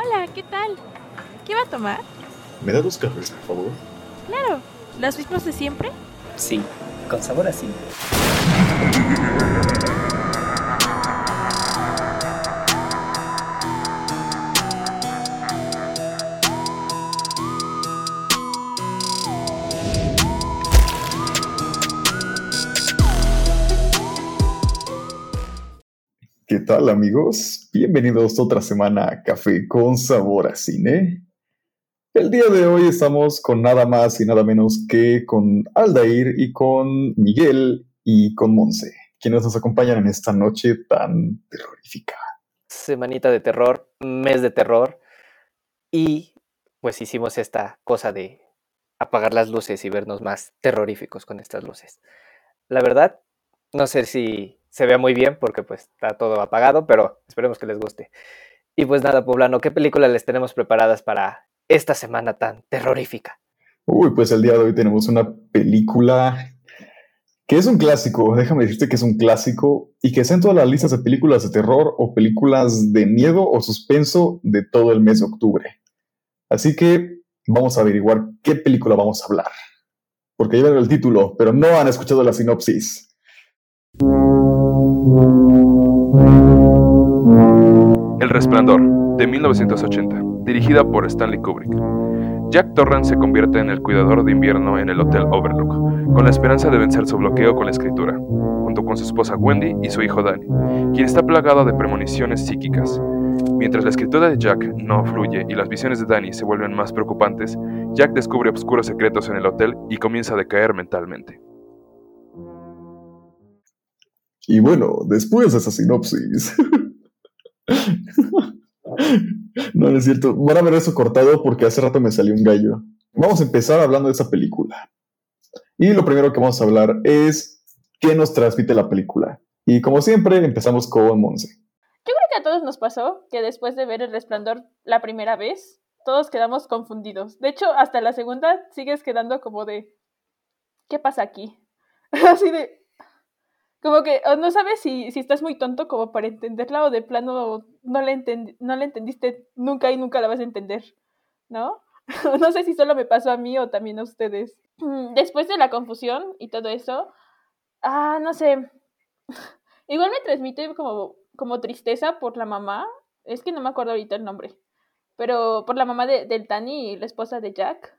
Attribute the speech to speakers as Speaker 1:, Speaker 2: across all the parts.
Speaker 1: Hola, ¿qué tal? ¿Qué va a tomar?
Speaker 2: ¿Me da dos cafés, por favor?
Speaker 1: Claro, ¿los mismos de siempre?
Speaker 3: Sí, con sabor así.
Speaker 2: ¿Qué tal, amigos? Bienvenidos otra semana a Café con Sabor a Cine. El día de hoy estamos con nada más y nada menos que con Aldair y con Miguel y con Monse, quienes nos acompañan en esta noche tan terrorífica.
Speaker 3: Semanita de terror, mes de terror. Y pues hicimos esta cosa de apagar las luces y vernos más terroríficos con estas luces. La verdad, no sé si se vea muy bien porque pues está todo apagado, pero esperemos que les guste. Y pues nada, poblano, ¿qué películas les tenemos preparadas para esta semana tan terrorífica?
Speaker 2: Uy, pues el día de hoy tenemos una película que es un clásico, déjame decirte que es un clásico y que está en todas las listas de películas de terror o películas de miedo o suspenso de todo el mes de octubre. Así que vamos a averiguar qué película vamos a hablar. Porque ven el título, pero no han escuchado la sinopsis.
Speaker 4: El Resplandor, de 1980, dirigida por Stanley Kubrick. Jack Torrance se convierte en el cuidador de invierno en el Hotel Overlook, con la esperanza de vencer su bloqueo con la escritura, junto con su esposa Wendy y su hijo Danny, quien está plagado de premoniciones psíquicas. Mientras la escritura de Jack no fluye y las visiones de Danny se vuelven más preocupantes, Jack descubre oscuros secretos en el hotel y comienza a decaer mentalmente.
Speaker 2: Y bueno, después de esa sinopsis. no, es cierto. Van a ver eso cortado porque hace rato me salió un gallo. Vamos a empezar hablando de esa película. Y lo primero que vamos a hablar es qué nos transmite la película. Y como siempre, empezamos con Monse.
Speaker 1: Yo creo que a todos nos pasó que después de ver El Resplandor la primera vez, todos quedamos confundidos. De hecho, hasta la segunda sigues quedando como de, ¿qué pasa aquí? Así de, como que no sabes si, si estás muy tonto como para entenderla o de plano no la, no la entendiste nunca y nunca la vas a entender, ¿no? no sé si solo me pasó a mí o también a ustedes. Después de la confusión y todo eso, ah, no sé. Igual me transmite como, como tristeza por la mamá. Es que no me acuerdo ahorita el nombre. Pero por la mamá de, del Tani la esposa de Jack.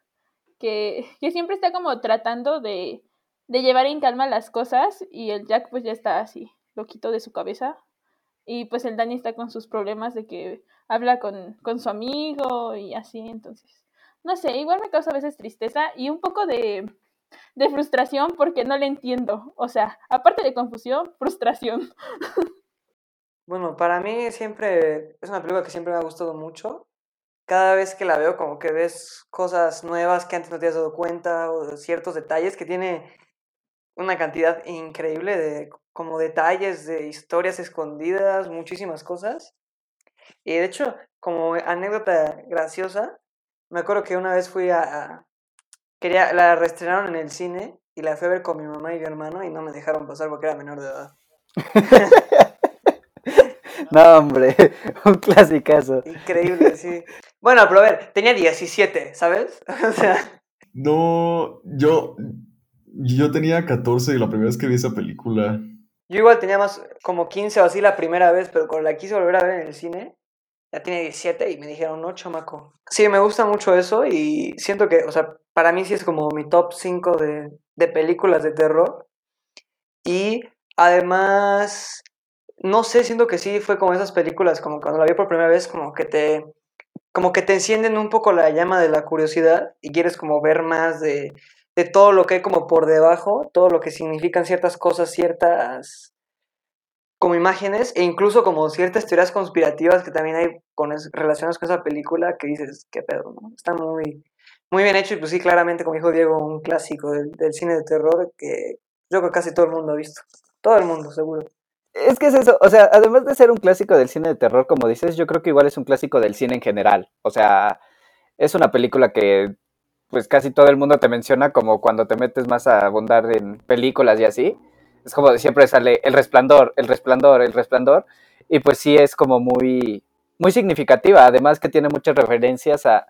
Speaker 1: Que, que siempre está como tratando de, de llevar en calma las cosas y el Jack pues ya está así, loquito de su cabeza. Y pues el Danny está con sus problemas de que habla con, con su amigo y así, entonces, no sé, igual me causa a veces tristeza y un poco de, de frustración porque no le entiendo. O sea, aparte de confusión, frustración.
Speaker 5: Bueno, para mí siempre es una película que siempre me ha gustado mucho. Cada vez que la veo como que ves cosas nuevas que antes no te has dado cuenta o ciertos detalles que tiene una cantidad increíble de como detalles, de historias escondidas, muchísimas cosas. Y de hecho, como anécdota graciosa, me acuerdo que una vez fui a, quería la reestrenaron en el cine y la fui a ver con mi mamá y mi hermano y no me dejaron pasar porque era menor de edad.
Speaker 3: no, hombre, un clasicazo.
Speaker 5: Increíble, sí. Bueno, pero a ver, tenía 17, ¿sabes? o sea,
Speaker 2: No, yo, yo tenía 14 la primera vez que vi esa película.
Speaker 5: yo igual tenía más como 15 o así la primera vez, pero cuando la quise volver a ver en el cine, ya tiene 17 y me dijeron, no, chamaco. Sí, me gusta mucho eso y siento que, o sea, para mí sí es como mi top 5 de, de películas de terror. Y además, no sé, siento que sí fue como esas películas, como cuando la vi por primera vez, como que te, como que te encienden un poco la llama de la curiosidad y quieres como ver más de, de todo lo que hay como por debajo, todo lo que significan ciertas cosas, ciertas como imágenes e incluso como ciertas teorías conspirativas que también hay con relacionadas con esa película que dices, qué pedo, ¿no? Está muy, muy bien hecho y pues sí, claramente, como dijo Diego, un clásico del, del cine de terror que yo creo que casi todo el mundo ha visto. Todo el mundo, seguro.
Speaker 3: Es que es eso, o sea, además de ser un clásico del cine de terror, como dices, yo creo que igual es un clásico del cine en general. O sea, es una película que pues casi todo el mundo te menciona como cuando te metes más a abundar en películas y así. Es como siempre sale el resplandor, el resplandor, el resplandor. Y pues sí es como muy, muy significativa, además que tiene muchas referencias a,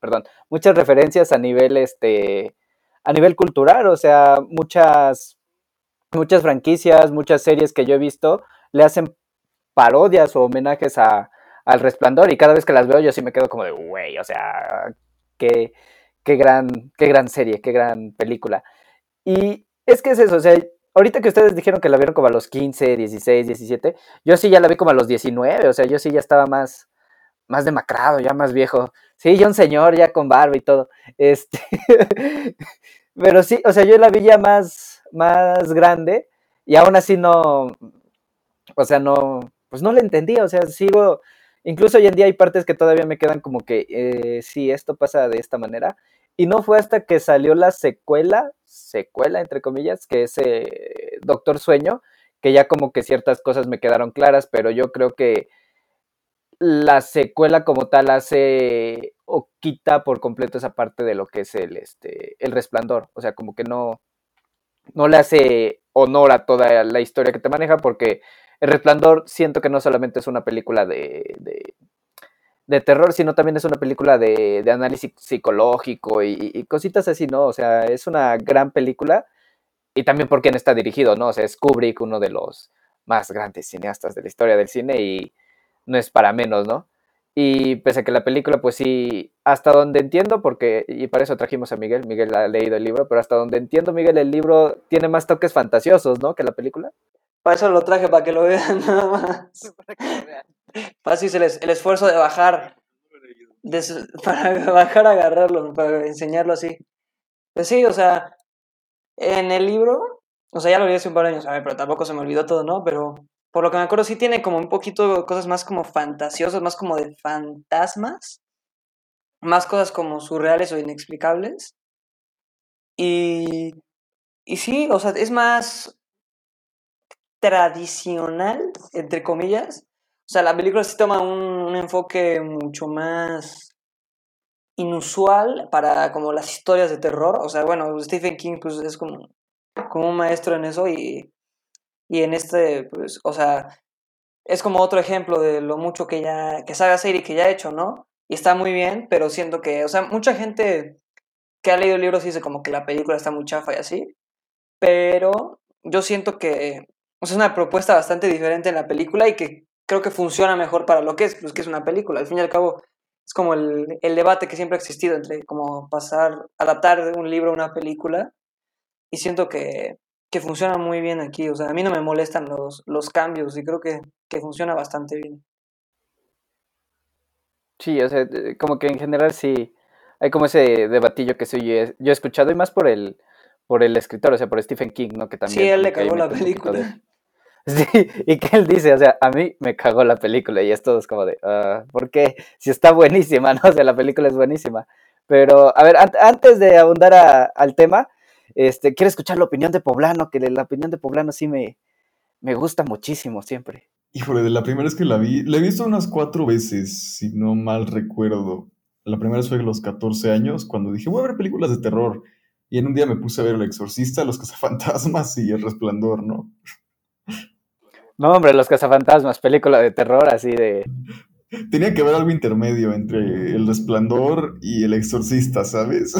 Speaker 3: perdón, muchas referencias a nivel, este, a nivel cultural, o sea, muchas, muchas franquicias, muchas series que yo he visto le hacen parodias o homenajes a, al resplandor y cada vez que las veo yo sí me quedo como de, güey, o sea, qué, qué, gran, qué gran serie, qué gran película. Y es que es eso, o sea, ahorita que ustedes dijeron que la vieron como a los 15, 16, 17, yo sí ya la vi como a los 19, o sea, yo sí ya estaba más, más demacrado, ya más viejo. Sí, ya un señor, ya con barba y todo. Este, pero sí, o sea, yo la vi ya más, más grande y aún así no, o sea, no, pues no la entendía, o sea, sigo, incluso hoy en día hay partes que todavía me quedan como que, eh, sí, esto pasa de esta manera. Y no fue hasta que salió la secuela, secuela entre comillas, que es eh, Doctor Sueño, que ya como que ciertas cosas me quedaron claras, pero yo creo que la secuela como tal hace o quita por completo esa parte de lo que es el, este, el resplandor. O sea, como que no, no le hace honor a toda la historia que te maneja, porque el resplandor siento que no solamente es una película de, de terror, sino también es una película de, de análisis psicológico y, cositas así, ¿no? O sea, es una gran película y también por quién está dirigido, ¿no? O sea, es Kubrick, uno de los más grandes cineastas de la historia del cine y no es para menos, ¿no? Y pese a que la película, pues sí, hasta donde entiendo, porque, y para eso trajimos a Miguel, Miguel ha leído el libro, pero hasta donde entiendo, Miguel, el libro tiene más toques fantasiosos, ¿no? Que la película.
Speaker 5: Para eso lo traje, para que lo vean nada más. Fácil el, el esfuerzo de bajar. para bajar a agarrarlo, para enseñarlo así. Pues sí, o sea, en el libro, o sea, ya lo vi hace un par de años, a ver, pero tampoco se me olvidó todo, ¿no? Pero por lo que me acuerdo, sí tiene como un poquito cosas más como fantasiosas, más como de fantasmas, más cosas como surreales o inexplicables. Y, y sí, o sea, es más tradicional, entre comillas, o sea, la película sí toma un, enfoque mucho más inusual para como las historias de terror. O sea, bueno, Stephen King pues es como, como un maestro en eso y, y en este, pues, o sea, es como otro ejemplo de lo mucho que ya, que sabe hacer y que ya ha hecho, ¿no? Y está muy bien, pero siento que, o sea, mucha gente que ha leído el libro sí dice como que la película está muy chafa y así, pero yo siento que es una propuesta bastante diferente en la película y que creo que funciona mejor para lo que es, pues que es una película. Al fin y al cabo, es como el, el debate que siempre ha existido entre como pasar, adaptar un libro a una película. Y siento que, que funciona muy bien aquí. O sea, a mí no me molestan los, los cambios y creo que, que funciona bastante bien.
Speaker 3: Sí, o sea, como que en general sí hay como ese debatillo que soy yo, he escuchado y más por el por el escritor, o sea, por Stephen King, ¿no? Que también
Speaker 5: sí, él le cagó la película.
Speaker 3: Sí, y que él dice, o sea, a mí me cagó la película y es todo es como de, uh, ¿por qué? Si está buenísima, ¿no? O sea, la película es buenísima. Pero, a ver, antes de abundar al tema, este, quiero escuchar la opinión de Poblano, que la opinión de Poblano sí me, me gusta muchísimo siempre.
Speaker 2: Híjole, de la primera vez que la vi, la he visto unas cuatro veces, si no mal recuerdo. La primera vez fue a los 14 años, cuando dije, voy a ver películas de terror. Y en un día me puse a ver El Exorcista, Los Cazafantasmas y El Resplandor, ¿no?
Speaker 3: No, hombre, Los Cazafantasmas, película de terror así de...
Speaker 2: Tenía que haber algo intermedio entre El Resplandor y El Exorcista, ¿sabes?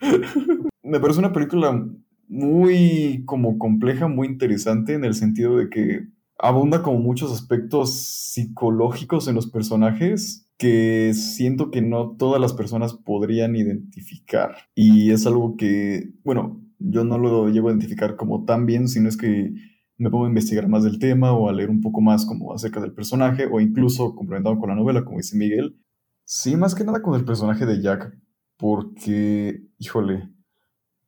Speaker 2: Me parece una película muy como compleja, muy interesante en el sentido de que abunda como muchos aspectos psicológicos en los personajes que siento que no todas las personas podrían identificar. Y es algo que, bueno, yo no lo llego a identificar como tan bien, sino es que me pongo a investigar más del tema o a leer un poco más como acerca del personaje o incluso complementado con la novela, como dice Miguel. Sí, más que nada con el personaje de Jack, porque, híjole,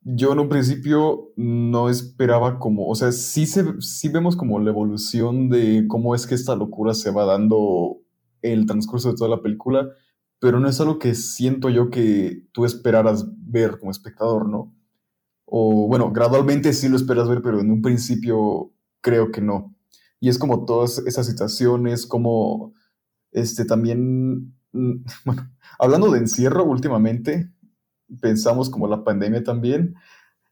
Speaker 2: yo en un principio no esperaba como, o sea, sí, se, sí vemos como la evolución de cómo es que esta locura se va dando el transcurso de toda la película, pero no es algo que siento yo que tú esperaras ver como espectador, ¿no? O bueno, gradualmente sí lo esperas ver, pero en un principio creo que no. Y es como todas esas situaciones, como este también, mm, bueno, hablando de encierro últimamente, pensamos como la pandemia también,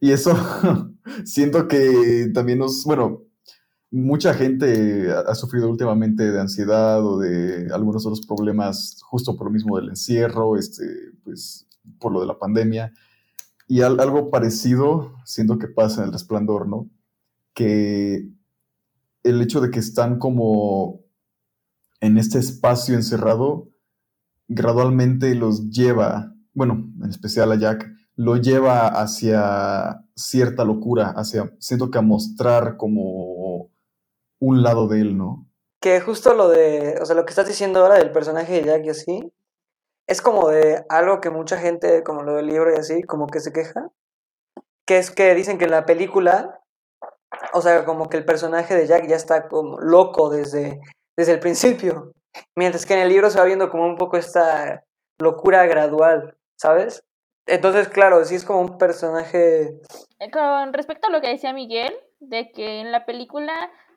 Speaker 2: y eso siento que también nos, bueno, mucha gente ha, sufrido últimamente de ansiedad o de algunos otros problemas justo por lo mismo del encierro, este, pues por lo de la pandemia. Y al- algo parecido siento que pasa en el resplandor, ¿no? Que el hecho de que están como en este espacio encerrado gradualmente los lleva, bueno, en especial a Jack, lo lleva hacia cierta locura, hacia, siento que a mostrar como un lado de él, ¿no?
Speaker 5: Que justo lo de, o sea, lo que estás diciendo ahora del personaje de Jack y así, es como de algo que mucha gente, como lo del libro y así, como que se queja, que es que dicen que en la película, o sea, como que el personaje de Jack ya está como loco desde, desde el principio, mientras que en el libro se va viendo como un poco esta locura gradual, ¿sabes? Entonces, claro, sí es como un personaje
Speaker 1: Eh, Con respecto a lo que decía Miguel, de que en la película,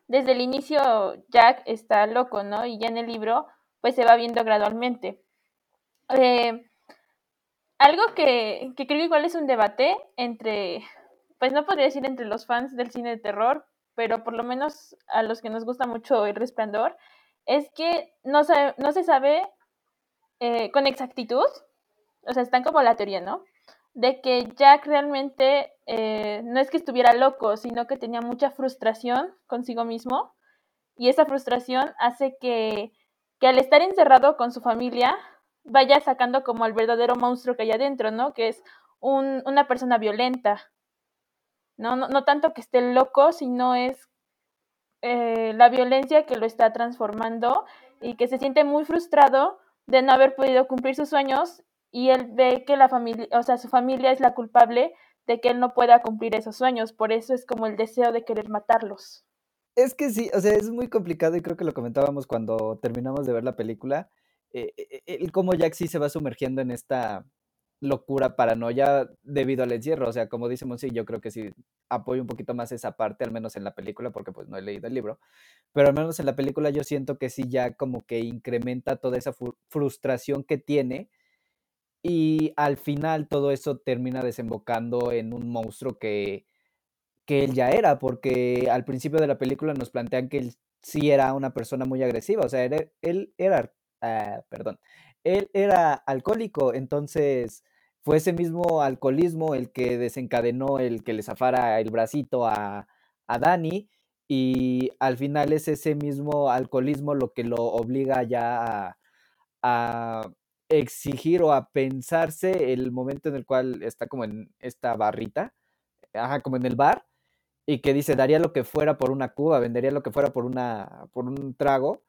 Speaker 1: desde el inicio, Jack está loco, ¿no? Y ya en el libro, pues se va viendo gradualmente. Eh, algo que, que creo que igual es un debate entre, pues no podría decir entre los fans del cine de terror, pero por lo menos a los que nos gusta mucho El Resplandor, es que no, sabe- no se sabe eh, con exactitud, o sea, están como la teoría, ¿no? De que Jack realmente eh, no es que estuviera loco, sino que tenía mucha frustración consigo mismo y esa frustración hace que, que al estar encerrado con su familia vaya sacando como al verdadero monstruo que hay adentro, ¿no? Que es un- una persona violenta, ¿no? No, no tanto que esté loco, sino es eh, la violencia que lo está transformando y que se siente muy frustrado de no haber podido cumplir sus sueños y él ve que la familia, o sea, su familia es la culpable de que él no pueda cumplir esos sueños, por eso es como el deseo de querer matarlos.
Speaker 3: Es que sí, o sea, es muy complicado y creo que lo comentábamos cuando terminamos de ver la película, eh, eh, el cómo Jack sí se va sumergiendo en esta locura, paranoia debido al encierro, o sea, como dice Monsi, yo creo que sí apoyo un poquito más esa parte, al menos en la película, porque pues no he leído el libro, pero al menos en la película yo siento que sí ya como que incrementa toda esa frustración que tiene y al final todo eso termina desembocando en un monstruo que que él ya era, porque al principio de la película nos plantean que él sí era una persona muy agresiva, o sea, él era, ah, perdón, él era alcohólico, entonces fue ese mismo alcoholismo el que desencadenó el que le zafara el bracito a, a Dani, y al final es ese mismo alcoholismo lo que lo obliga ya a, a exigir o a pensarse el momento en el cual está como en esta barrita, ajá, como en el bar, y que dice, daría lo que fuera por una cuba, vendería lo que fuera por, una, por un trago,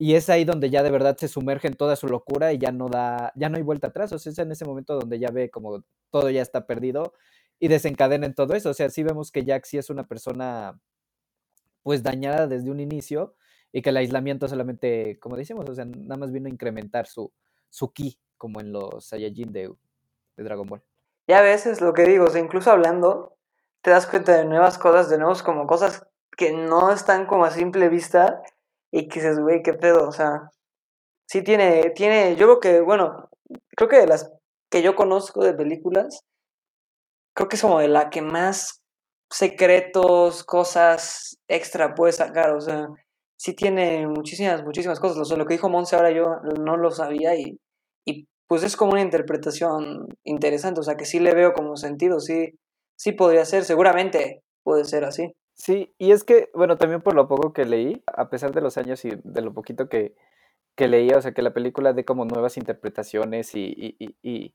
Speaker 3: y es ahí donde ya de verdad se sumerge en toda su locura y ya no da, ya no hay vuelta atrás, o sea, es en ese momento donde ya ve como todo ya está perdido y desencadena en todo eso, o sea, sí vemos que Jack sí es una persona pues dañada desde un inicio y que el aislamiento solamente, como decimos, o sea, nada más vino a incrementar su, su ki, como en los Saiyajin de, de Dragon Ball.
Speaker 5: Ya a veces lo que digo, o incluso hablando, te das cuenta de nuevas cosas, de nuevos como cosas que no están como a simple vista y que dices, güey, qué pedo, o sea, sí tiene, tiene, yo creo que, bueno, creo que de las que yo conozco de películas, creo que es como de la que más secretos, cosas extra puede sacar, o sea, sí tiene muchísimas, muchísimas cosas, o sea, lo que dijo Monse ahora yo no lo sabía y, y pues es como una interpretación interesante, o sea, que sí le veo como sentido, sí, sí podría ser, seguramente puede ser así.
Speaker 6: Sí, y es que, bueno, también por lo poco que leí, a pesar de los años y de lo poquito que, que leía, o sea, que la película dé como nuevas interpretaciones y, y, y, y,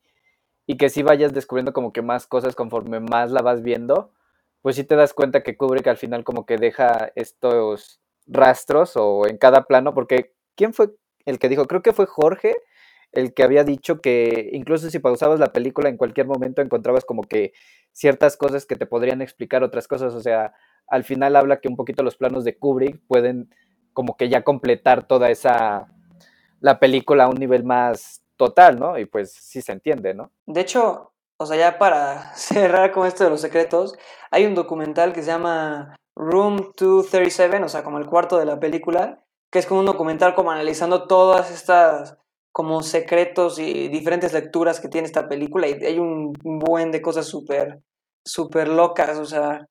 Speaker 6: y que sí vayas descubriendo como que más cosas conforme más la vas viendo, pues sí te das cuenta que Kubrick al final como que deja estos rastros o en cada plano, porque ¿quién fue el que dijo? Creo que fue Jorge el que había dicho que incluso si pausabas la película en cualquier momento encontrabas como que ciertas cosas que te podrían explicar otras cosas, o sea, al final habla que un poquito los planos de Kubrick pueden como que ya completar toda esa la película a un nivel más total, ¿no? Y pues sí se entiende, ¿no?
Speaker 5: De hecho, o sea, ya para cerrar con esto de los secretos, hay un documental que se llama Room 237, o sea, como el cuarto de la película, que es como un documental como analizando todas estas como secretos y diferentes lecturas que tiene esta película y hay un buen de cosas súper, súper locas, o sea,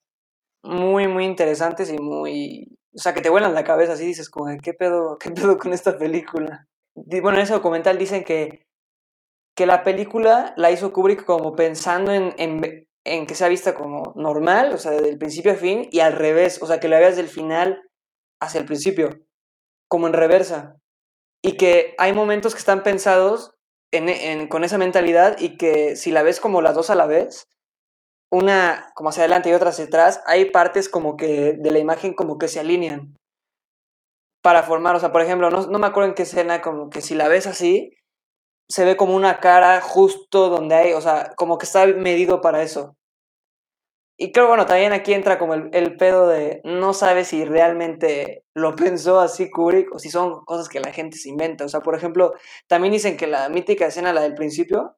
Speaker 5: muy, muy interesantes y muy, o sea, que te vuelan la cabeza, así dices, como, ¿qué pedo, qué pedo con esta película? Bueno, en ese documental dicen que, que la película la hizo Kubrick como pensando en, en, en que sea vista como normal, o sea, del principio a fin, y al revés, o sea, que la veas del final hacia el principio, como en reversa. Y que hay momentos que están pensados en, en- con esa mentalidad y que si la ves como las dos a la vez, una como hacia adelante y otra hacia atrás, hay partes como que de la imagen como que se alinean para formar, o sea, por ejemplo, no, no me acuerdo en qué escena, como que si la ves así, se ve como una cara justo donde hay, o sea, como que está medido para eso. Y creo, bueno, también aquí entra como el, el pedo de no sabes si realmente lo pensó así Kubrick o si son cosas que la gente se inventa. O sea, por ejemplo, también dicen que la mítica escena, la del principio,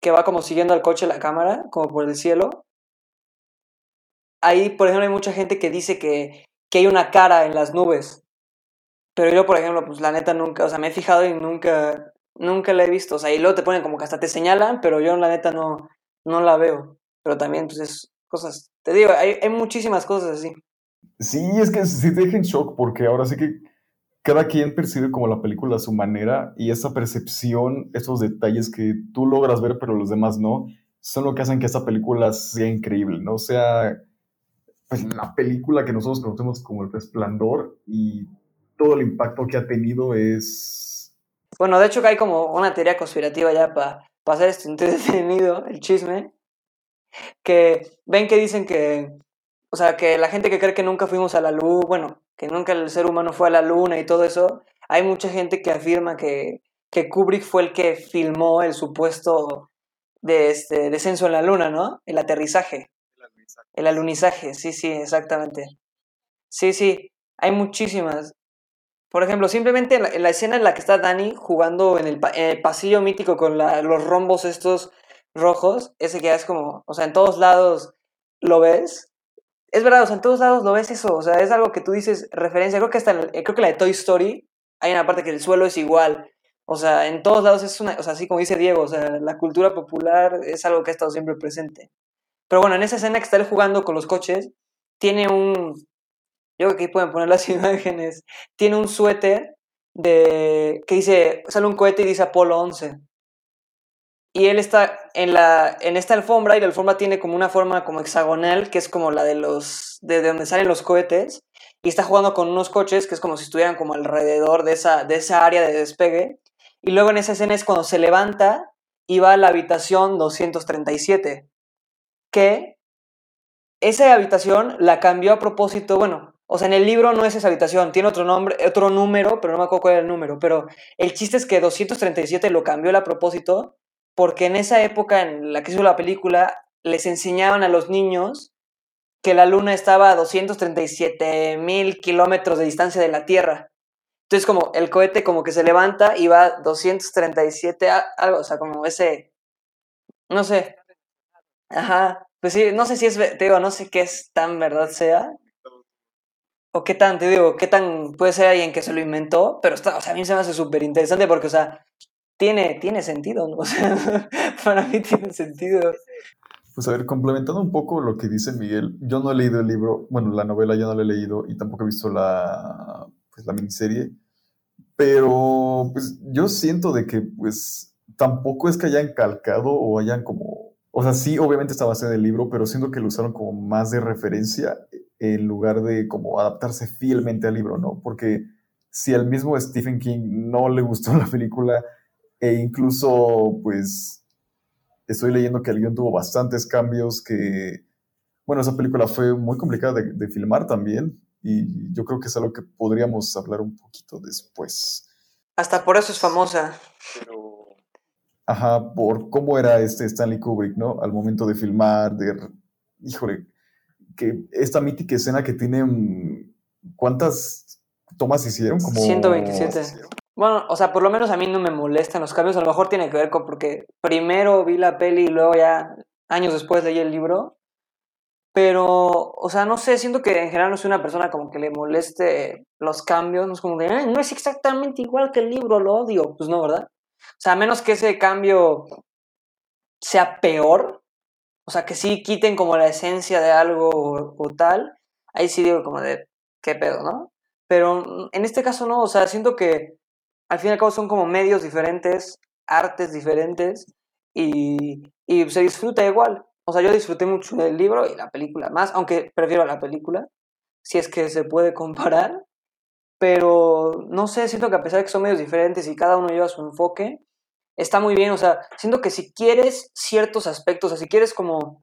Speaker 5: que va como siguiendo al coche la cámara, como por el cielo. Ahí, por ejemplo, hay mucha gente que dice que, que hay una cara en las nubes. Pero yo, por ejemplo, pues la neta nunca, o sea, me he fijado y nunca, nunca la he visto. O sea, y luego te ponen como que hasta te señalan, pero yo la neta no, no la veo. Pero también, pues es cosas, te digo, hay, hay muchísimas cosas así.
Speaker 2: Sí, es que sí te deja en shock porque ahora sí que cada quien percibe como la película a su manera y esa percepción, esos detalles que tú logras ver pero los demás no, son lo que hacen que esta película sea increíble, ¿no? O sea, pues la película que nosotros conocemos como El Resplandor y todo el impacto que ha tenido es...
Speaker 5: Bueno, de hecho que hay como una teoría conspirativa ya para hacer esto entretenido, el chisme, que ven que dicen que, o sea, que la gente que cree que nunca fuimos a la luna, bueno, que nunca el ser humano fue a la luna y todo eso, hay mucha gente que afirma que, que Kubrick fue el que filmó el supuesto de este descenso en la luna, ¿no? El aterrizaje. El alunizaje, sí, sí, exactamente. Sí, sí, hay muchísimas. Por ejemplo, simplemente en la, en la escena en la que está Dani jugando en el, en el pasillo mítico con la- los rombos estos rojos, ese que es como, o sea, en todos lados lo ves. Es verdad, o sea, en todos lados lo ves eso, o sea, es algo que tú dices referencia. Creo que hasta, en el- creo que la de Toy Story hay una parte que el suelo es igual. O sea, en todos lados es una, o sea, así como dice Diego, o sea, la cultura popular es algo que ha estado siempre presente. Pero bueno, en esa escena que está él jugando con los coches, tiene un, yo creo que ahí pueden poner las imágenes, tiene un suéter de, que dice, sale un cohete y dice Apolo 11. Y él está en, la, en esta alfombra y la alfombra tiene como una forma como hexagonal, que es como la de los, de, de donde salen los cohetes, y está jugando con unos coches que es como si estuvieran como alrededor de esa, de área de despegue. Y luego en esa escena es cuando se levanta y va a la habitación 237, que esa habitación la cambió a propósito, bueno, o sea, en el libro no es esa habitación, tiene otro nombre, otro número, pero no me acuerdo cuál era el número, pero el chiste es que 237 lo cambió a propósito porque en esa época en la que hizo la película les enseñaban a los niños que la luna estaba a 237 mil kilómetros de distancia de la Tierra. Entonces como el cohete como que se levanta y va a 237, a- algo, o sea, como ese, no sé. Ajá, pues sí, no sé si es, te digo, no sé qué es tan verdad sea. O qué tan, te digo, qué tan puede ser alguien que se lo inventó, pero está, o sea, a mí se me hace súper interesante porque, o sea, tiene, tiene sentido, ¿no? O sea, para mí tiene sentido.
Speaker 2: Pues a ver, complementando un poco lo que dice Miguel, yo no he leído el libro, bueno, la novela yo no la he leído y tampoco he visto la, pues, la miniserie, pero pues yo siento de que pues tampoco es que hayan calcado o hayan como, o sea, sí, obviamente está basada en el libro, pero siento que lo usaron como más de referencia en lugar de como adaptarse fielmente al libro, ¿no? Porque si al mismo Stephen King no le gustó la película e incluso pues estoy leyendo que el guion tuvo bastantes cambios, que, bueno, esa película fue muy complicada de, de filmar también, y yo creo que es algo que podríamos hablar un poquito después.
Speaker 5: Hasta por eso es famosa.
Speaker 2: Ajá, por cómo era este Stanley Kubrick, ¿no? Al momento de filmar, de, híjole, que esta mítica escena que tiene, ¿cuántas tomas hicieron? Como
Speaker 5: 127. Bueno, o sea, por lo menos a mí no me molestan los cambios. A lo mejor tiene que ver con porque primero vi la peli y luego ya años después leí el libro. Pero, o sea, no sé, siento que en general no soy una persona como que le moleste los cambios. No es como "Ay, no es exactamente igual que el libro, lo odio. Pues no, ¿verdad? O sea, a menos que ese cambio sea peor. O sea, que sí quiten como la esencia de algo o, tal. Ahí sí digo como de, qué pedo, ¿no? Pero en este caso no, o sea, siento que al fin y al cabo son como medios diferentes, artes diferentes y, y se disfruta igual. O sea, yo disfruté mucho del libro y la película más, aunque prefiero la película, si es que se puede comparar. Pero no sé, siento que a pesar de que son medios diferentes y cada uno lleva su enfoque, está muy bien. O sea, siento que si quieres ciertos aspectos, o sea, si quieres como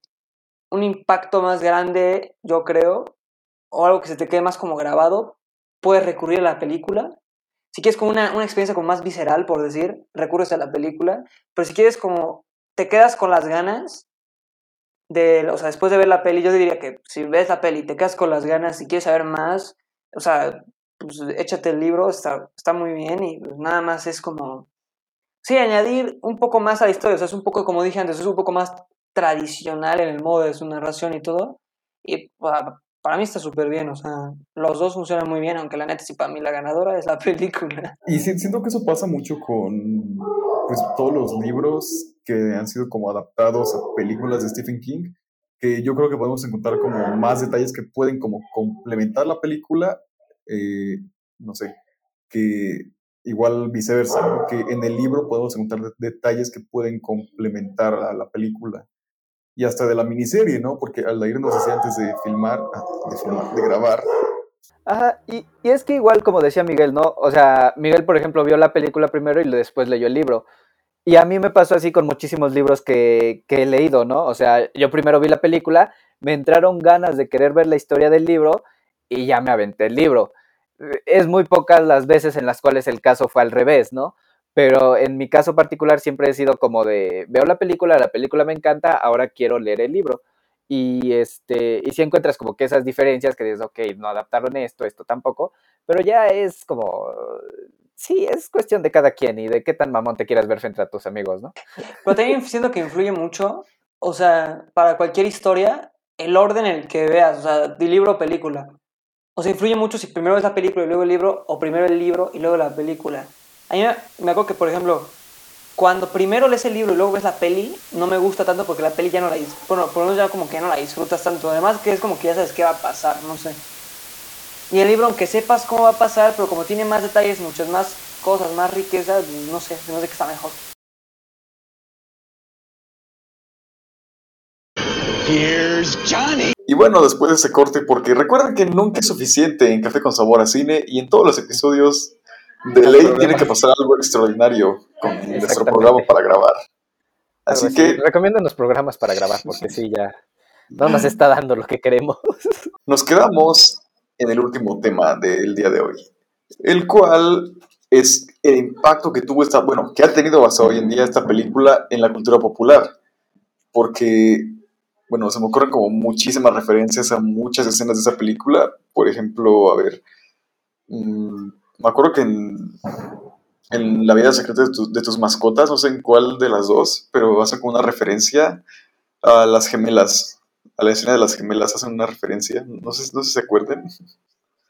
Speaker 5: un impacto más grande, yo creo, o algo que se te quede más como grabado, puedes recurrir a la película. Si quieres como una, una experiencia como más visceral, por decir, recurres a la película. Pero si quieres como, te quedas con las ganas de, o sea, después de ver la peli, yo diría que si ves la peli te quedas con las ganas, si quieres saber más, o sea, pues échate el libro, está, está muy bien y pues nada más es como, sí, añadir un poco más a la historia, o sea, es un poco, como dije antes, es un poco más tradicional en el modo de su narración y todo, y para, para mí está súper bien, o sea, los dos funcionan muy bien, aunque la neta sí para mí la ganadora es la película.
Speaker 2: Y siento que eso pasa mucho con pues, todos los libros que han sido como adaptados a películas de Stephen King, que yo creo que podemos encontrar como más detalles que pueden como complementar la película, eh, no sé, que igual viceversa, que en el libro podemos encontrar de- detalles que pueden complementar a la película. Y hasta de la miniserie, ¿no? Porque Aldair nos decía antes de filmar, ah, de, de grabar,
Speaker 3: Ajá, y, y es que igual, como decía Miguel, ¿no? O sea, Miguel, por ejemplo, vio la película primero y después leyó el libro. Y a mí me pasó así con muchísimos libros que, que he leído, ¿no? O sea, yo primero vi la película, me entraron ganas de querer ver la historia del libro y ya me aventé el libro. Es muy pocas las veces en las cuales el caso fue al revés, ¿no? Pero en mi caso particular siempre he sido como de, veo la película, la película me encanta, ahora quiero leer el libro y este y si encuentras como que esas diferencias que dices, ok, no adaptaron esto, esto tampoco, pero ya es como, sí, es cuestión de cada quien y de qué tan mamón te quieras ver frente a tus amigos, ¿no?
Speaker 5: Pero también siento que influye mucho, o sea, para cualquier historia, el orden en el que veas, o sea, de libro o película. O sea, influye mucho si primero ves la película y luego el libro, o primero el libro y luego la película. A mí me, acuerdo que, por ejemplo, cuando primero lees el libro y luego ves la peli, no me gusta tanto porque la peli ya no la bueno, por lo menos ya como que ya no la disfrutas tanto. Además que es como que ya sabes qué va a pasar, no sé. Y el libro, aunque sepas cómo va a pasar, pero como tiene más detalles, muchas más cosas, más riquezas, no sé, no sé qué está mejor.
Speaker 2: Y bueno, después de ese corte, porque recuerden que nunca es suficiente en Café con Sabor a Cine y en todos los episodios de ley tiene que pasar algo extraordinario con nuestro programa para grabar. Así que
Speaker 3: recomiendo los programas para grabar porque sí, ya no nos está dando lo que queremos.
Speaker 2: nos quedamos en el último tema del día de hoy, el cual es el impacto que tuvo esta, bueno, que ha tenido hasta hoy en día esta película en la cultura popular. Porque, bueno, se me ocurren como muchísimas referencias a muchas escenas de esa película. Por ejemplo, a ver, mm, me acuerdo que en, en La vida secreta de, tu- de tus mascotas, no sé en cuál de las dos, pero hacen como una referencia a las gemelas, a la escena de las gemelas, hacen una referencia, no sé, no sé si se acuerdan.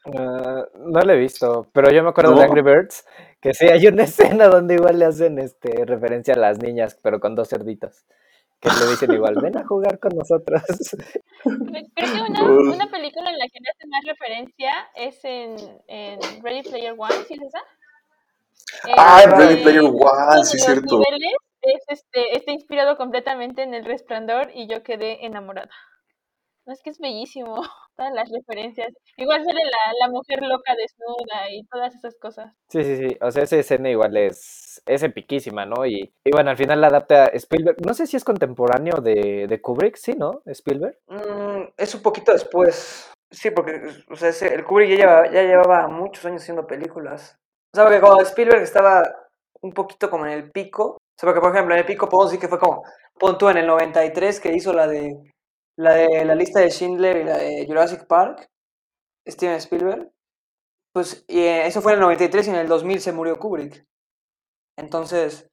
Speaker 3: Ah, no lo he visto, pero yo me acuerdo de. Angry Birds, que sí hay una escena donde igual le hacen este referencia a las niñas, pero con dos cerditos. Que le dicen igual, ven a jugar con nosotros.
Speaker 1: Creo que una,
Speaker 2: Pues-
Speaker 1: una película en la que le hace más referencia es en, en Ready Player One, ¿sí es esa?
Speaker 2: Ah, en
Speaker 1: Eh,
Speaker 2: Ready Player One, sí,
Speaker 1: los
Speaker 2: cierto.
Speaker 1: niveles es este, está inspirado completamente en El Resplandor y yo quedé enamorada. No, es que es bellísimo, todas las referencias. Igual sale la, la mujer loca desnuda y todas esas cosas.
Speaker 3: Sí, sí, sí. O sea, esa escena igual es, es epiquísima, ¿no? Y, y bueno, al final la adapta Spielberg. No sé si es contemporáneo de, de Kubrick, sí, ¿no? Spielberg.
Speaker 5: Mm, es un poquito después. Sí, porque o sea, ese- el Kubrick ya llevaba, ya llevaba muchos años haciendo películas. O sea, porque cuando Spielberg estaba un poquito como en el pico. O sea, porque por ejemplo en el pico podemos decir que fue como, pon tú en el 93 que hizo la de la de la lista de Schindler y la de Jurassic Park, Steven Spielberg. Pues y, eh, eso fue en el 93 y en el 2000 se murió Kubrick. Entonces,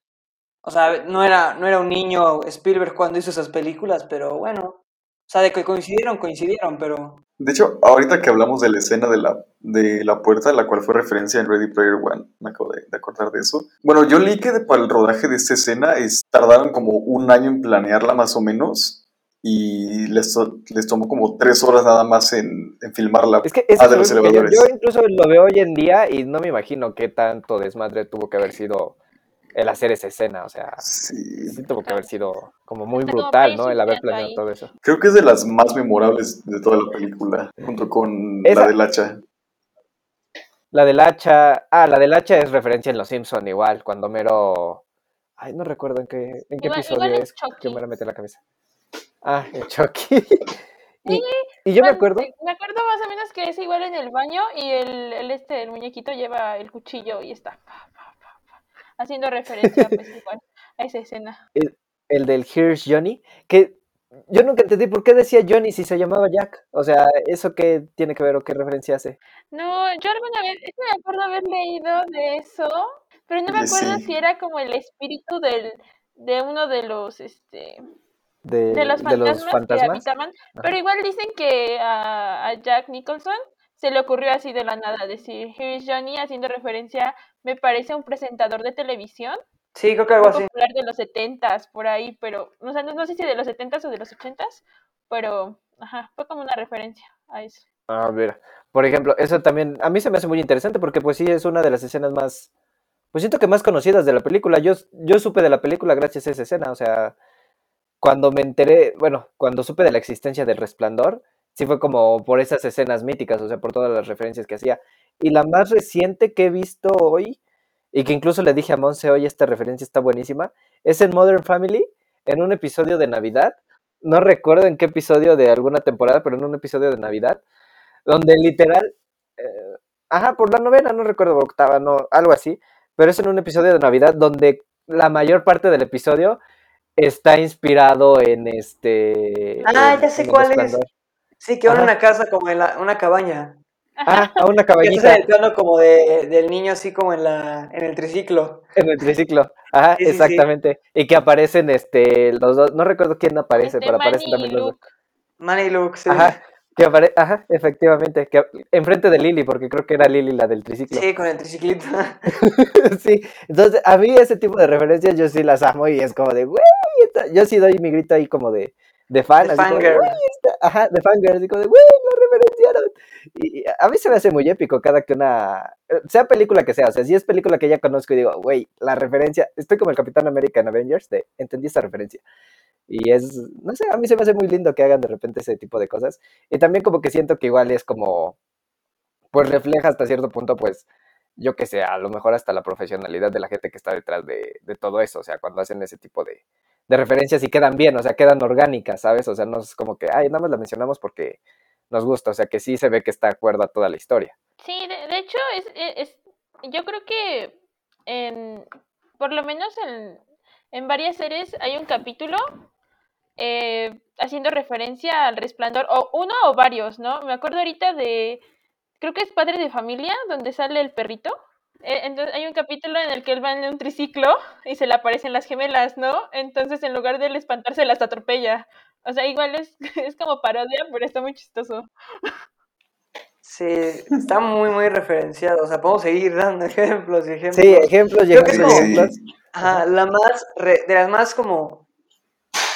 Speaker 5: o sea, no era, no era un niño Spielberg cuando hizo esas películas, pero bueno. O sea, de que coincidieron, coincidieron, pero...
Speaker 2: De hecho, ahorita que hablamos de la escena de la, de la puerta, la cual fue referencia en Ready Player One, me acabo de, de acordar de eso. Bueno, yo leí que para el rodaje de esta escena es, tardaron como un año en planearla más o menos y les, to- les tomó como tres horas nada más en, en filmarla.
Speaker 3: Es que eso
Speaker 2: Ah, de
Speaker 3: es
Speaker 2: los
Speaker 3: yo,
Speaker 2: elevadores.
Speaker 3: yo incluso lo veo hoy en día y no me imagino qué tanto desmadre tuvo que haber sido el hacer esa escena. O sea,
Speaker 2: Sí.
Speaker 3: sí tuvo que haber sido como muy brutal, ¿no? El haber planeado todo eso.
Speaker 2: Creo que es de las más memorables de toda la película, junto con
Speaker 3: Esa-
Speaker 2: la del hacha.
Speaker 3: La del hacha. Ah, la del hacha es referencia en Los Simpson igual, cuando Mero. Ay, no recuerdo en qué, en qué
Speaker 1: Igual-
Speaker 3: episodio
Speaker 1: igual es
Speaker 3: es que
Speaker 1: Chucky.
Speaker 3: me la mete en la cabeza. Ah, en Chucky. y, y yo me acuerdo.
Speaker 1: Me acuerdo más o menos que es igual en el baño y el, el este, el muñequito lleva el cuchillo y está pa, pa, pa, pa, haciendo referencia pues igual a esa escena.
Speaker 3: el del Here's Johnny, que yo nunca entendí por qué decía Johnny si se llamaba Jack. O sea, ¿eso qué tiene que ver o qué referencia hace?
Speaker 1: No, yo alguna vez, es que me acuerdo haber leído de eso, pero no me acuerdo
Speaker 2: sí.
Speaker 1: si era como el espíritu del, de uno de los, este,
Speaker 3: De,
Speaker 1: de los
Speaker 3: de los
Speaker 1: fantasmas, que habitaban, pero igual dicen que a, a Jack Nicholson se le ocurrió así de la nada decir Here's Johnny haciendo referencia, me parece a un presentador de televisión
Speaker 5: Sí, creo que algo así.
Speaker 1: popular de los setentas por ahí, pero o sea, no, no sé si de los setentas o de los ochentas, pero ajá, fue como una referencia a eso.
Speaker 3: A ver, por ejemplo, eso también a mí se me hace muy interesante porque pues sí es una de las escenas más, pues siento que más conocidas de la película. Yo, yo supe de la película gracias a esa escena, o sea, cuando me enteré, bueno, cuando supe de la existencia del Resplandor, sí fue como por esas escenas míticas, o sea, por todas las referencias que hacía. Y la más reciente que he visto hoy, y que incluso le dije a Monse, oye, esta referencia está buenísima, es en Modern Family, en un episodio de Navidad. No recuerdo en qué episodio de alguna temporada, pero en un episodio de Navidad, donde literal, eh, ajá, por la novena, no recuerdo, octava, no, algo así, pero es en un episodio de Navidad donde la mayor parte del episodio está inspirado en este...
Speaker 5: Ah,
Speaker 3: en-
Speaker 5: ya sé cuál es. Sí, que van a una casa como en la, una cabaña.
Speaker 3: Ah, a una cabañita
Speaker 5: el plano como de, del niño así como en la en el triciclo.
Speaker 3: en el triciclo. Ajá,
Speaker 5: Sí, sí, sí.
Speaker 3: exactamente. Y que aparecen este los dos, no recuerdo quién aparece,
Speaker 1: Este,
Speaker 3: pero aparecen
Speaker 1: Manny
Speaker 3: también los dos.
Speaker 5: Manny Luke, sí.
Speaker 3: Ajá, que apare- ajá, efectivamente, que enfrente de Lily, porque creo que era Lily la del triciclo.
Speaker 5: Sí, con el triciclito.
Speaker 3: sí, entonces a mí ese tipo de referencias yo sí las amo y es como de, güey, esta-". yo sí doy mi grito ahí como de, de fan,
Speaker 5: De fangirl.
Speaker 3: Ajá, de fangirl, así como de, güey, lo referenciaron. Y a mí se me hace muy épico cada que una, eh, sea película que sea, o sea, si es película que ya conozco y digo, güey, la referencia, estoy como el Capitán América en Avengers, de, entendí esta referencia. Y es, no sé, a mí se me hace muy lindo que hagan de repente ese tipo de cosas. Y también como que siento que igual es como, pues refleja hasta cierto punto, pues, yo que sé, a lo mejor hasta la profesionalidad de la gente que está detrás de, todo eso, o sea, cuando hacen ese tipo de, de referencias y quedan bien, o sea, quedan orgánicas, ¿sabes? O sea, no es como que, ay, nada más la mencionamos porque nos gusta, o sea, que sí se ve que está de acuerdo a toda la historia.
Speaker 1: Sí, de, de hecho, es, es, yo creo que en, por lo menos en, en varias series hay un capítulo eh, haciendo referencia al resplandor, o uno o varios, ¿no? Me acuerdo ahorita de, creo que es Padre de Familia, donde sale el perrito. Eh, entonces hay un capítulo en el que él va en un triciclo y se le aparecen las gemelas, ¿no? Entonces en lugar de él espantarse las atropella. O sea, igual es, es como parodia, pero está muy chistoso.
Speaker 5: Sí, está muy, muy referenciado. O sea, podemos seguir dando ejemplos y ejemplos.
Speaker 3: Sí, ejemplos, y
Speaker 5: Creo que es
Speaker 3: ejemplos,
Speaker 5: como-. Ajá, la más, re- de las más como,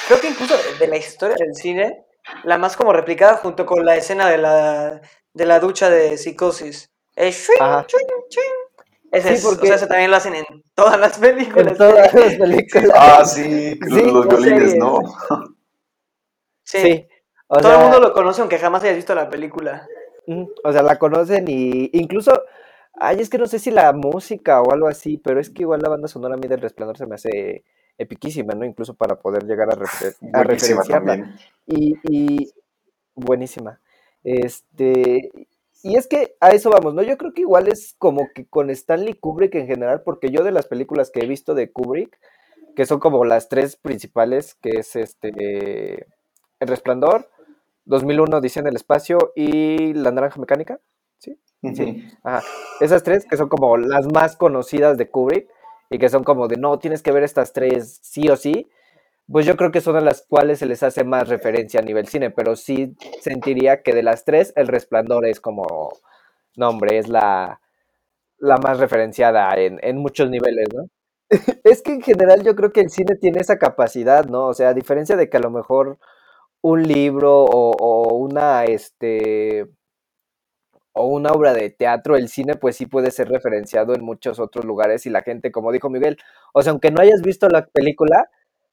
Speaker 5: creo que incluso de la historia del cine, la más como replicada junto con la escena de la, de la ducha de psicosis. Es shuin, shuin, shuin. Ese
Speaker 3: Sí,
Speaker 5: es- o
Speaker 3: porque-
Speaker 5: sea, eso también lo hacen en todas las películas.
Speaker 3: En todas las películas.
Speaker 2: Ah, sí,
Speaker 3: Sí,
Speaker 2: los, los violines. ¿no?
Speaker 5: Sí,
Speaker 3: Sí. O
Speaker 5: todo
Speaker 3: sea,
Speaker 5: el mundo lo conoce aunque jamás hayas visto la película.
Speaker 3: O sea, la conocen y incluso, ay, es que no sé si la música o algo así, pero es que igual la banda sonora a mí del Resplandor se me hace epiquísima, ¿no? Incluso para poder llegar a, refer- a referenciarla.
Speaker 2: también.
Speaker 3: Y, y buenísima. Este, y es que a eso vamos, ¿no? Yo creo que igual es como que con Stanley Kubrick en general, porque yo de las películas que he visto de Kubrick, que son como las tres principales, que es este El Resplandor, 2001 Dice en el espacio y La Naranja Mecánica. Sí. Ajá. Esas tres que son como las más conocidas de Kubrick y que son como de no, tienes que ver estas tres sí o sí. Pues yo creo que son a las cuales se les hace más referencia a nivel cine, pero sí sentiría que de las tres, El Resplandor es como, no hombre, es la, la más referenciada en, en muchos niveles, ¿no? es que en general yo creo que el cine tiene esa capacidad, ¿no? O sea, a diferencia de que a lo mejor un libro o, o una, este, o una obra de teatro, el cine pues sí puede ser referenciado en muchos otros lugares y la gente, como dijo Miguel, o sea, aunque no hayas visto la película,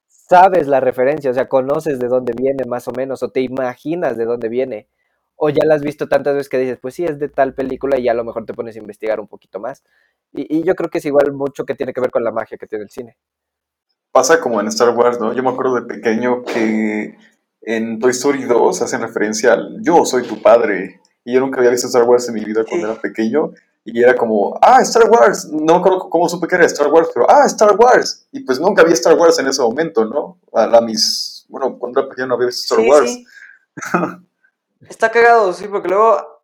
Speaker 3: sabes la referencia, o sea, conoces de dónde viene más o menos, o te imaginas de dónde viene, o ya la has visto tantas veces que dices, pues sí, es de tal película y ya a lo mejor te pones a investigar un poquito más. Y, y yo creo que es igual mucho que tiene que ver con la magia que tiene el cine.
Speaker 2: Pasa como en Star Wars, ¿no? Yo me acuerdo de pequeño que en Toy Story 2 hacen referencia al yo soy tu padre. Y yo nunca había visto Star Wars en mi vida cuando
Speaker 5: Sí.
Speaker 2: era pequeño. Y era como, ah, Star Wars. No me acuerdo cómo supe que era Star Wars, pero ah, Star Wars. Y pues nunca vi Star Wars en ese momento, ¿no? A la mis. Bueno, cuando era pequeño no había visto Star
Speaker 5: Sí,
Speaker 2: Wars.
Speaker 5: sí. Está cagado, sí, porque luego,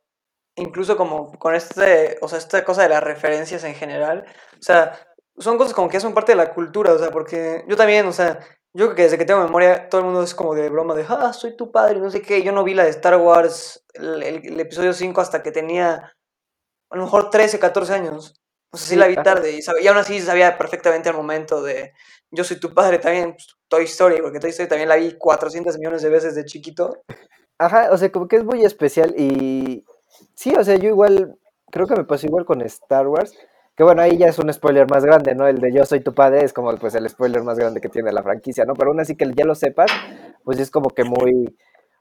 Speaker 5: incluso como con este, o sea, esta cosa de las referencias en general, o sea, son cosas como que son parte de la cultura, o sea, porque yo también, o sea, yo creo que desde que tengo memoria, todo el mundo es como de broma de, ah, soy tu padre, no sé qué, yo no vi la de Star Wars, el, el- el episodio 5 hasta que tenía a lo mejor 13, 14 años. O sea, sí
Speaker 3: Sí,
Speaker 5: la vi tarde y, aún así sabía perfectamente el momento de yo soy tu padre también, pues, Toy Story, porque Toy Story también la vi 400 millones de veces de chiquito.
Speaker 3: Ajá, o sea, como que es muy especial y sí, o sea, yo igual, creo que me pasó igual con Star Wars, que bueno, ahí ya es un spoiler más grande, ¿no? El de Yo soy tu padre es como pues el spoiler más grande que tiene la franquicia, ¿no? Pero aún así que ya lo sepas, pues es como que muy,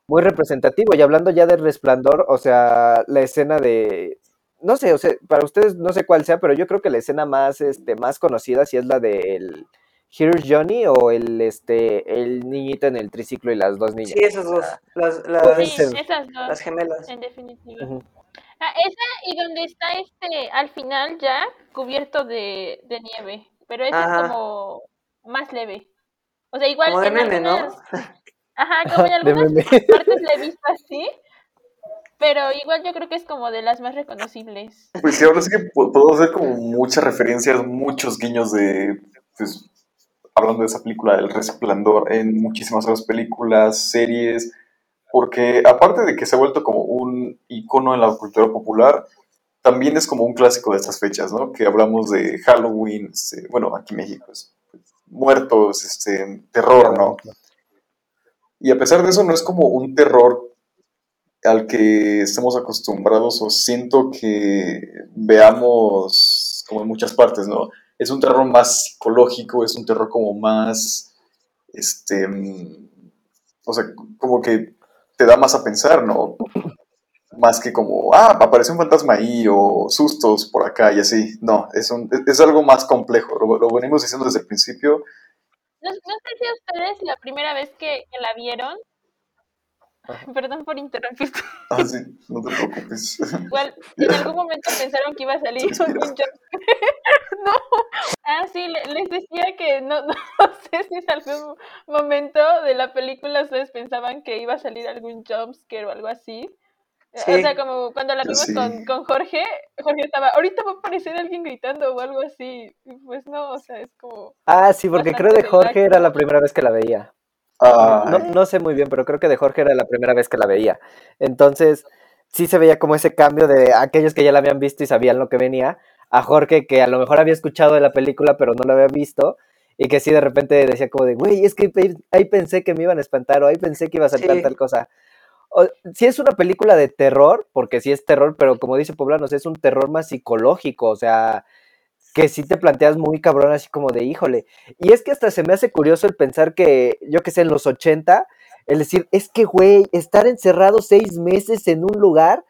Speaker 3: muy representativo. Y hablando ya del resplandor, o sea, la escena de, no sé, o sea, para ustedes no sé cuál sea, pero yo creo que la escena más, este, más conocida sí es la del Here's Johnny o el, este, el niñito en el triciclo y las dos niñas.
Speaker 5: Sí, esas dos, las, las,
Speaker 1: Sí,
Speaker 3: ser.
Speaker 1: esas dos,
Speaker 5: las gemelas.
Speaker 1: en definitiva. Ah, esa y donde está este, al final ya cubierto de, de nieve, pero esa
Speaker 5: Ajá.
Speaker 1: es como más leve. O sea, igual
Speaker 5: Como de
Speaker 1: en
Speaker 5: meme, ¿no?
Speaker 1: algunas, ajá, como en algunas
Speaker 3: meme.
Speaker 1: partes la he visto así, pero igual yo creo que es como de las más reconocibles.
Speaker 2: Pues sí, ahora sí que puedo hacer como muchas referencias, muchos guiños de, pues, hablando de esa película, El Resplandor, en muchísimas otras películas, series, porque aparte de que se ha vuelto como un icono en la cultura popular, también es como un clásico de estas fechas, ¿no? Que hablamos de Halloween, este, bueno, aquí en México, es, pues, muertos, este, terror, ¿no? Y a pesar de eso, no es como un terror al que estemos acostumbrados o siento que veamos como en muchas partes, ¿no? Es un terror más psicológico, es un terror como más, este, o sea, como que te da más a pensar, ¿no? Más que como, ah, apareció un fantasma ahí o sustos por acá y así. No, es, un, es, algo más complejo. Lo, venimos diciendo desde el principio.
Speaker 1: No, no sé si a ustedes la primera vez que la vieron, perdón por interrumpirte,
Speaker 2: Ah, sí, no te preocupes.
Speaker 1: igual en algún momento pensaron que iba a salir un no. Ah, sí, le- les decía que no, no sé si en algún momento de la película ustedes pensaban que iba a salir algún jumpscare o algo así.
Speaker 5: Sí.
Speaker 1: O sea, como cuando la vimos
Speaker 2: sí.
Speaker 1: con, con Jorge, Jorge estaba, ahorita va a aparecer alguien gritando o algo así. Pues no, o sea, es como...
Speaker 3: Ah, sí, porque creo de
Speaker 1: Bastante
Speaker 3: Jorge era la primera vez que la veía.
Speaker 2: Ah,
Speaker 3: No, no sé muy bien, pero creo que de Jorge era la primera vez que la veía. Entonces, sí se veía como ese cambio de aquellos que ya la habían visto y sabían lo que venía, a Jorge que a lo mejor había escuchado de la película, pero no la había visto, y que sí de repente decía como de, güey, es que ahí pensé que me iban a espantar, o ahí pensé que iba a saltar
Speaker 5: Sí.
Speaker 3: tal cosa. O, sí es una película de terror, porque sí es terror, pero como dice Poblanos, es un terror más psicológico, o sea, que sí te planteas muy cabrón, así como de, híjole. Y es que hasta se me hace curioso el pensar que, yo que sé, en los 80, el decir, es que, güey, estar encerrado seis meses en un lugar,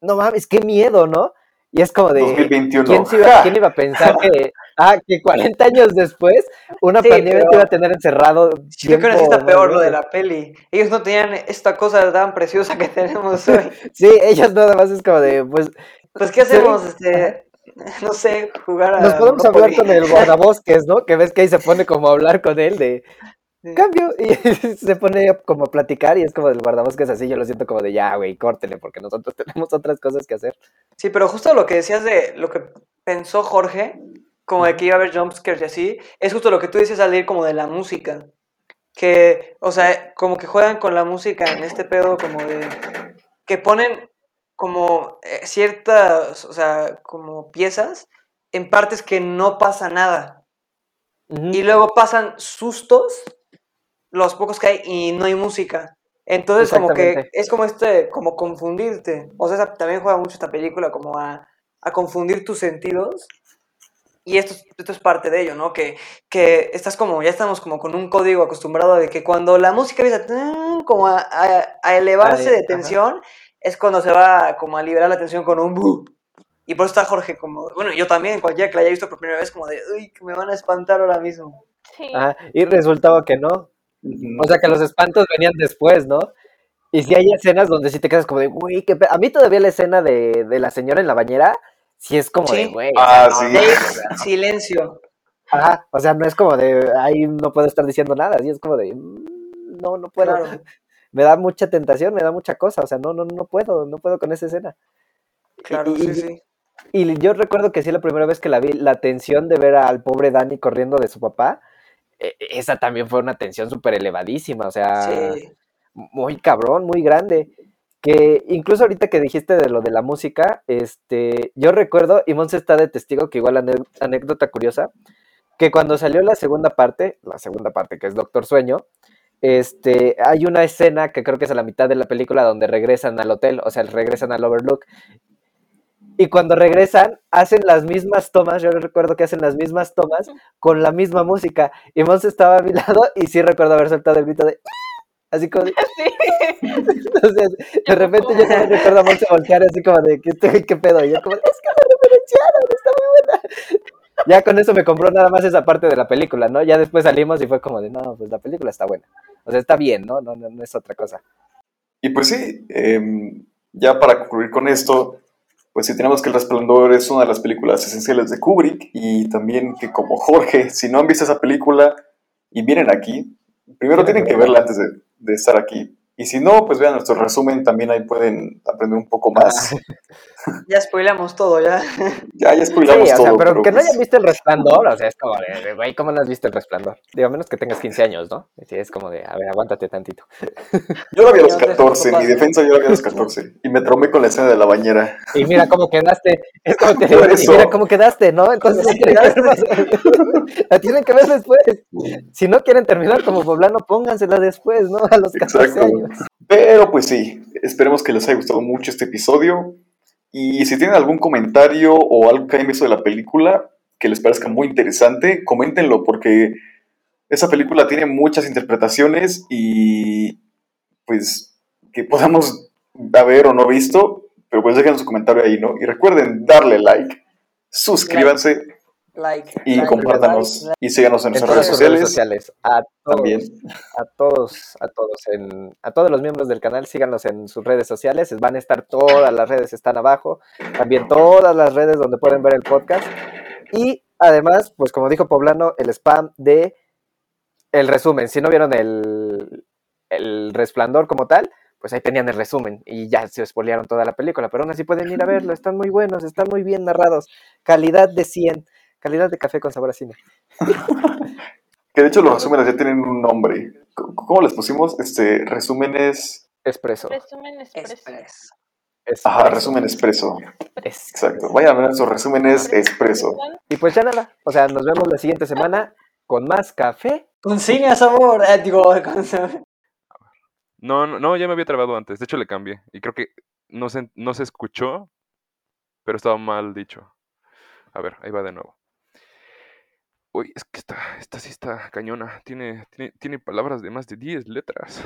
Speaker 3: no mames, qué miedo, ¿no? Y es como de,
Speaker 2: 2021.
Speaker 3: ¿quién, se iba, quién iba a pensar que, ah, que 40 años después una
Speaker 5: Sí,
Speaker 3: pandemia
Speaker 5: pero-
Speaker 3: te iba a tener encerrado?
Speaker 5: Yo creo que
Speaker 3: tiempo
Speaker 5: está peor lo de la peli. Ellos no tenían esta cosa tan preciosa que tenemos hoy.
Speaker 3: Sí, ellos nada más es como de, pues,
Speaker 5: Pues, ¿qué
Speaker 3: Sí.
Speaker 5: hacemos? Este, no sé, jugar a
Speaker 3: nos podemos hablar con el guardabosques, ¿no? Que ves que ahí se pone como a hablar con él de,
Speaker 5: Sí.
Speaker 3: cambio, y se pone como a platicar y es como del guardabosques así, yo lo siento como de, ya, güey, córtele, porque nosotros tenemos otras cosas que hacer.
Speaker 5: Sí, pero justo lo que decías de lo que pensó Jorge, como de que iba a haber jumpscares y así, es justo lo que tú dices al ir como de la música. Que, o sea, como que juegan con la música en este pedo como de... que ponen como eh, ciertas, o sea, como piezas en partes que no pasa nada.
Speaker 3: Ujú.
Speaker 5: Y luego pasan sustos, los pocos que hay, y no hay música. Entonces, como que es como este, como confundirte. O sea, también juega mucho esta película como a, a confundir tus sentidos. Y esto, es- esto es parte de ello, ¿no? Que, que estás como, ya estamos como con un código acostumbrado de que cuando la música empieza a, como a, a- a elevarse de
Speaker 3: ajá.
Speaker 5: Es cuando se va como a liberar la tensión con un bu. Y por eso está Jorge como, bueno, yo también, cualquiera que la haya visto por primera vez, como de, uy, que me van a espantar ahora mismo.
Speaker 1: Sí.
Speaker 3: Ajá, y resultaba que no. O sea, que los espantos venían después, ¿no? Y si hay escenas donde sí te quedas como de, güey, qué pe-". A mí todavía la escena de, de la señora en la bañera, sí es como de, güey.
Speaker 2: Ah, sí.
Speaker 5: silencio.
Speaker 3: Ajá, o sea, no es como de, ahí no puedo estar diciendo nada, sí es como de, "Mm, no, no puedo.
Speaker 5: Claro.
Speaker 3: Me da mucha tentación, me da mucha cosa, o sea, no, no, no puedo, no puedo con esa escena.
Speaker 5: Claro,
Speaker 3: Y-
Speaker 5: sí, sí.
Speaker 3: Y yo recuerdo que sí, la primera vez que la vi, la tensión de ver al pobre Danny corriendo de su papá, eh, esa también fue una tensión súper elevadísima, o sea,
Speaker 5: Sí.
Speaker 3: muy cabrón, muy grande. Que incluso ahorita que dijiste de lo de la música, este, yo recuerdo, y Monse está de testigo, que igual anécdota curiosa, que cuando salió la segunda parte, la segunda parte que es Doctor Sueño, este, hay una escena que creo que es a la mitad de la película donde regresan al hotel, o sea, regresan al Overlook. Y cuando regresan, hacen las mismas tomas, yo recuerdo que hacen las mismas tomas con la misma música. Y Monse estaba a mi lado y sí recuerdo haber soltado el grito de... Así como de... Entonces, de repente yo recuerdo a Monse voltear así como de, ¿qué, qué pedo? Y yo como, es que me referenciaron, está muy buena. Ya con eso me compró nada más esa parte de la película, ¿no? Ya después salimos y fue como de, no, pues la película está buena. O sea, está bien, ¿no? No, no, no es otra cosa.
Speaker 2: Y pues sí, em, ya para concluir con esto, pues sí tenemos que El Resplandor es una de las películas esenciales de Kubrick y también que como Jorge, si no han visto esa película y vienen aquí, primero
Speaker 3: Tienen que
Speaker 2: que verla antes de, de estar aquí. Y si no, pues vean nuestro resumen, también ahí pueden aprender un poco más.
Speaker 5: Ya spoilamos todo, ya.
Speaker 2: Ya, ya
Speaker 3: Sí,
Speaker 2: spoilamos
Speaker 3: o sea,
Speaker 2: todo.
Speaker 3: pero, que no
Speaker 2: pues,
Speaker 3: hayan visto el resplandor, o sea, es como de, güey, ¿cómo no has visto el resplandor? Digo, a menos que tengas 15 años, ¿no? Es como de, a ver, aguántate tantito.
Speaker 2: Yo la vi a los
Speaker 5: Ya te
Speaker 2: 14, en mi defensa yo la vi a los 14. Y me traumé con la escena de la bañera.
Speaker 3: Y mira cómo quedaste, es como te y
Speaker 2: eso.
Speaker 3: mira cómo quedaste, ¿no? Entonces, la tienen que ver después. Si no quieren terminar como poblano, póngansela después, ¿no? A los 14
Speaker 2: Exacto.
Speaker 3: años.
Speaker 2: Pero pues sí, esperemos que les haya gustado mucho este episodio. Y si tienen algún comentario o algo que hayan visto de la película que les parezca muy interesante, coméntenlo porque esa película tiene muchas interpretaciones y pues que podamos haber o no visto, pero pues dejen su comentario ahí, ¿no? Y recuerden darle like, suscríbanse
Speaker 5: Like.
Speaker 2: y
Speaker 5: like,
Speaker 2: compártanos
Speaker 5: like,
Speaker 2: y síganos en
Speaker 3: En
Speaker 2: nuestras redes
Speaker 3: sus redes
Speaker 2: sociales.
Speaker 3: sociales. A todos,
Speaker 2: También.
Speaker 3: a todos, a todos, en, a todos los miembros del canal, síganos en sus redes sociales. Van a estar todas las redes, están abajo. También todas las redes donde pueden ver el podcast. Y además, pues como dijo Poblano, el spam de el resumen. Si no vieron el, el resplandor como tal, pues ahí tenían el resumen y ya se spoilearon toda la película. Pero aún así pueden ir a verlo. Están muy buenos, están muy bien narrados. Calidad de 100. Calidad de café con sabor a cine.
Speaker 2: Que de hecho los resúmenes ya tienen un nombre. ¿Cómo les pusimos? Este, resúmenes...
Speaker 3: Expreso.
Speaker 1: Resumen expreso.
Speaker 2: Ajá, resumen expreso.
Speaker 3: Es-
Speaker 2: Exacto. Vayan a ver esos resúmenes expreso.
Speaker 3: Y pues ya nada, o sea, nos vemos la siguiente semana con más café.
Speaker 5: Con cine a sabor. eh, digo, con sabor.
Speaker 4: No, no, no, ya me había trabado antes. De hecho, le cambié. Y creo que no se, no se escuchó, pero estaba mal dicho. A ver, ahí va de nuevo. Uy, es que esta, esta sí está cañona. Tiene, tiene, tiene palabras de más de 10 letras.